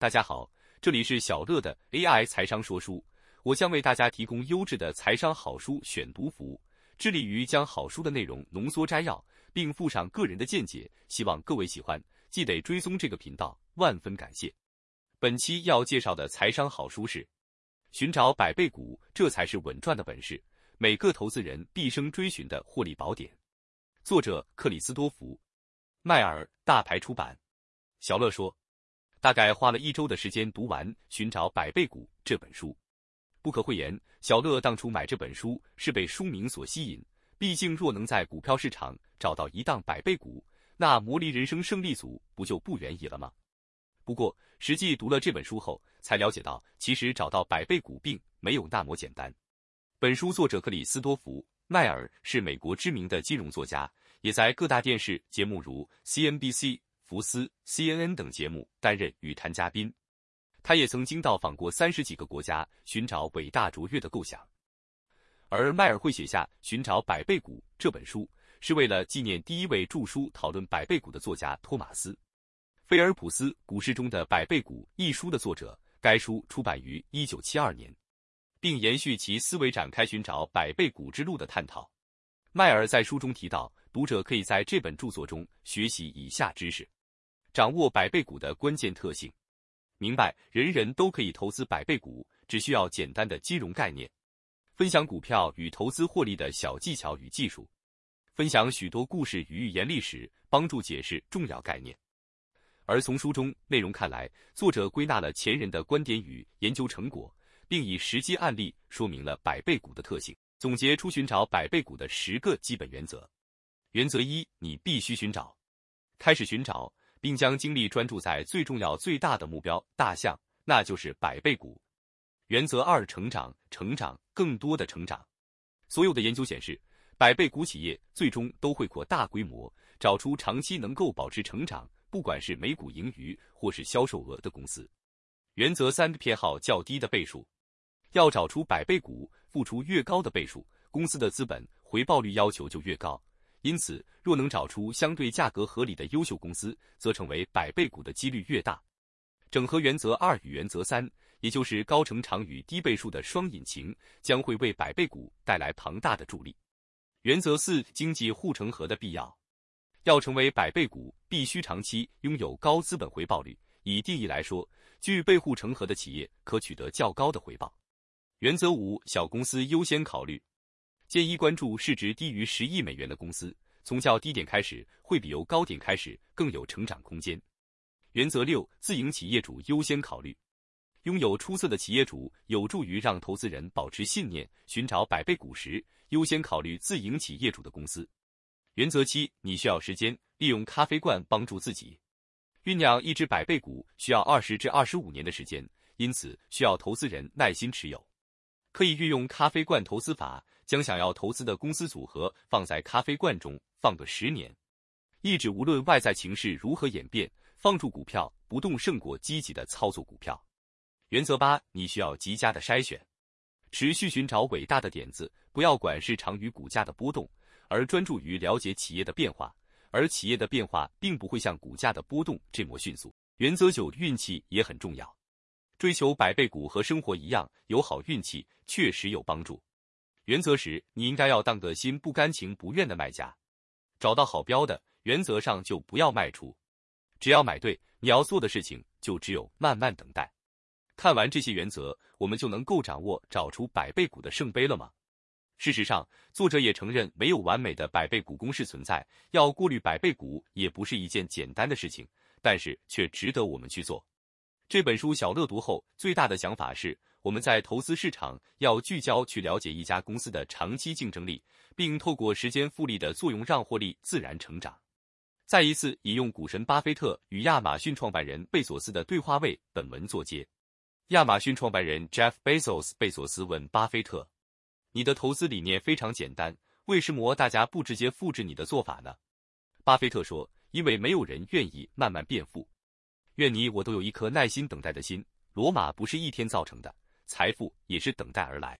大家好，这里是小乐的 AI 财商说书，我将为大家提供优质的财商好书选读服务，致力于将好书的内容浓缩摘要，并附上个人的见解，希望各位喜欢，记得追踪这个频道，万分感谢。本期要介绍的财商好书是《寻找百倍股，这才是稳赚的本事》，每个投资人毕生追寻的获利宝典。作者克里斯多福·迈尔，大牌出版。小乐说。大概花了一周的时间读完《寻找百倍股》这本书，不可讳言，小乐当初买这本书是被书名所吸引。毕竟，若能在股票市场找到一档百倍股，那魔力人生胜利组不就不远矣了吗？不过，实际读了这本书后，才了解到，其实找到百倍股并没有那么简单。本书作者克里斯多福·迈尔是美国知名的金融作家，也在各大电视节目如 CNBC。福斯、CNN 等节目担任语坛嘉宾，他也曾经到访过三十几个国家，寻找伟大卓越的构想。而迈尔会写下《寻找百倍股》这本书，是为了纪念第一位著书讨论百倍股的作家托马斯·菲尔普斯《股市中的百倍股》一书的作者。该书出版于一九七二年，并延续其思维展开寻找百倍股之路的探讨。迈尔在书中提到，读者可以在这本著作中学习以下知识。掌握百倍股的关键特性，明白人人都可以投资百倍股，只需要简单的金融概念。分享股票与投资获利的小技巧与技术，分享许多故事与寓言历史，帮助解释重要概念。而从书中内容看来，作者归纳了前人的观点与研究成果，并以实际案例说明了百倍股的特性，总结出寻找百倍股的十个基本原则。原则一：你必须寻找，开始寻找。并将精力专注在最重要、最大的目标大项，那就是百倍股。原则二：成长，成长，更多的成长。所有的研究显示，百倍股企业最终都会扩大规模，找出长期能够保持成长，不管是每股盈余或是销售额的公司。原则三：偏好较低的倍数。要找出百倍股，付出越高的倍数，公司的资本回报率要求就越高。因此，若能找出相对价格合理的优秀公司，则成为百倍股的几率越大。整合原则二与原则三，也就是高成长与低倍数的双引擎，将会为百倍股带来庞大的助力。原则四：经济护城河的必要。要成为百倍股，必须长期拥有高资本回报率。以定义来说，具备护城河的企业可取得较高的回报。原则五：小公司优先考虑。建议关注市值低于十亿美元的公司，从较低点开始，会比由高点开始更有成长空间。原则六：自营企业主优先考虑。拥有出色的企业主有助于让投资人保持信念。寻找百倍股时，优先考虑自营企业主的公司。原则七：你需要时间，利用咖啡罐帮助自己。酝酿一只百倍股需要二十至二十五年的时间，因此需要投资人耐心持有。可以运用咖啡罐投资法。将想要投资的公司组合放在咖啡罐中放个十年，意指无论外在情势如何演变，放住股票不动胜过积极的操作股票。原则八，你需要极佳的筛选，持续寻找伟大的点子，不要管市场与股价的波动，而专注于了解企业的变化，而企业的变化并不会像股价的波动这么迅速。原则九，运气也很重要，追求百倍股和生活一样，有好运气确实有帮助。原则时，你应该要当个心不甘情不愿的卖家。找到好标的，原则上就不要卖出。只要买对，你要做的事情就只有慢慢等待。看完这些原则，我们就能够掌握找出百倍股的圣杯了吗？事实上，作者也承认没有完美的百倍股公式存在，要过滤百倍股也不是一件简单的事情，但是却值得我们去做。这本书小乐读后最大的想法是。我们在投资市场要聚焦去了解一家公司的长期竞争力，并透过时间复利的作用让获利自然成长。再一次引用股神巴菲特与亚马逊创办人贝索斯的对话为本文作结。亚马逊创办人 Jeff Bezos 贝索斯问巴菲特：“你的投资理念非常简单，为什么大家不直接复制你的做法呢？”巴菲特说：“因为没有人愿意慢慢变富。愿你我都有一颗耐心等待的心。罗马不是一天造成的。”财富也是等待而来。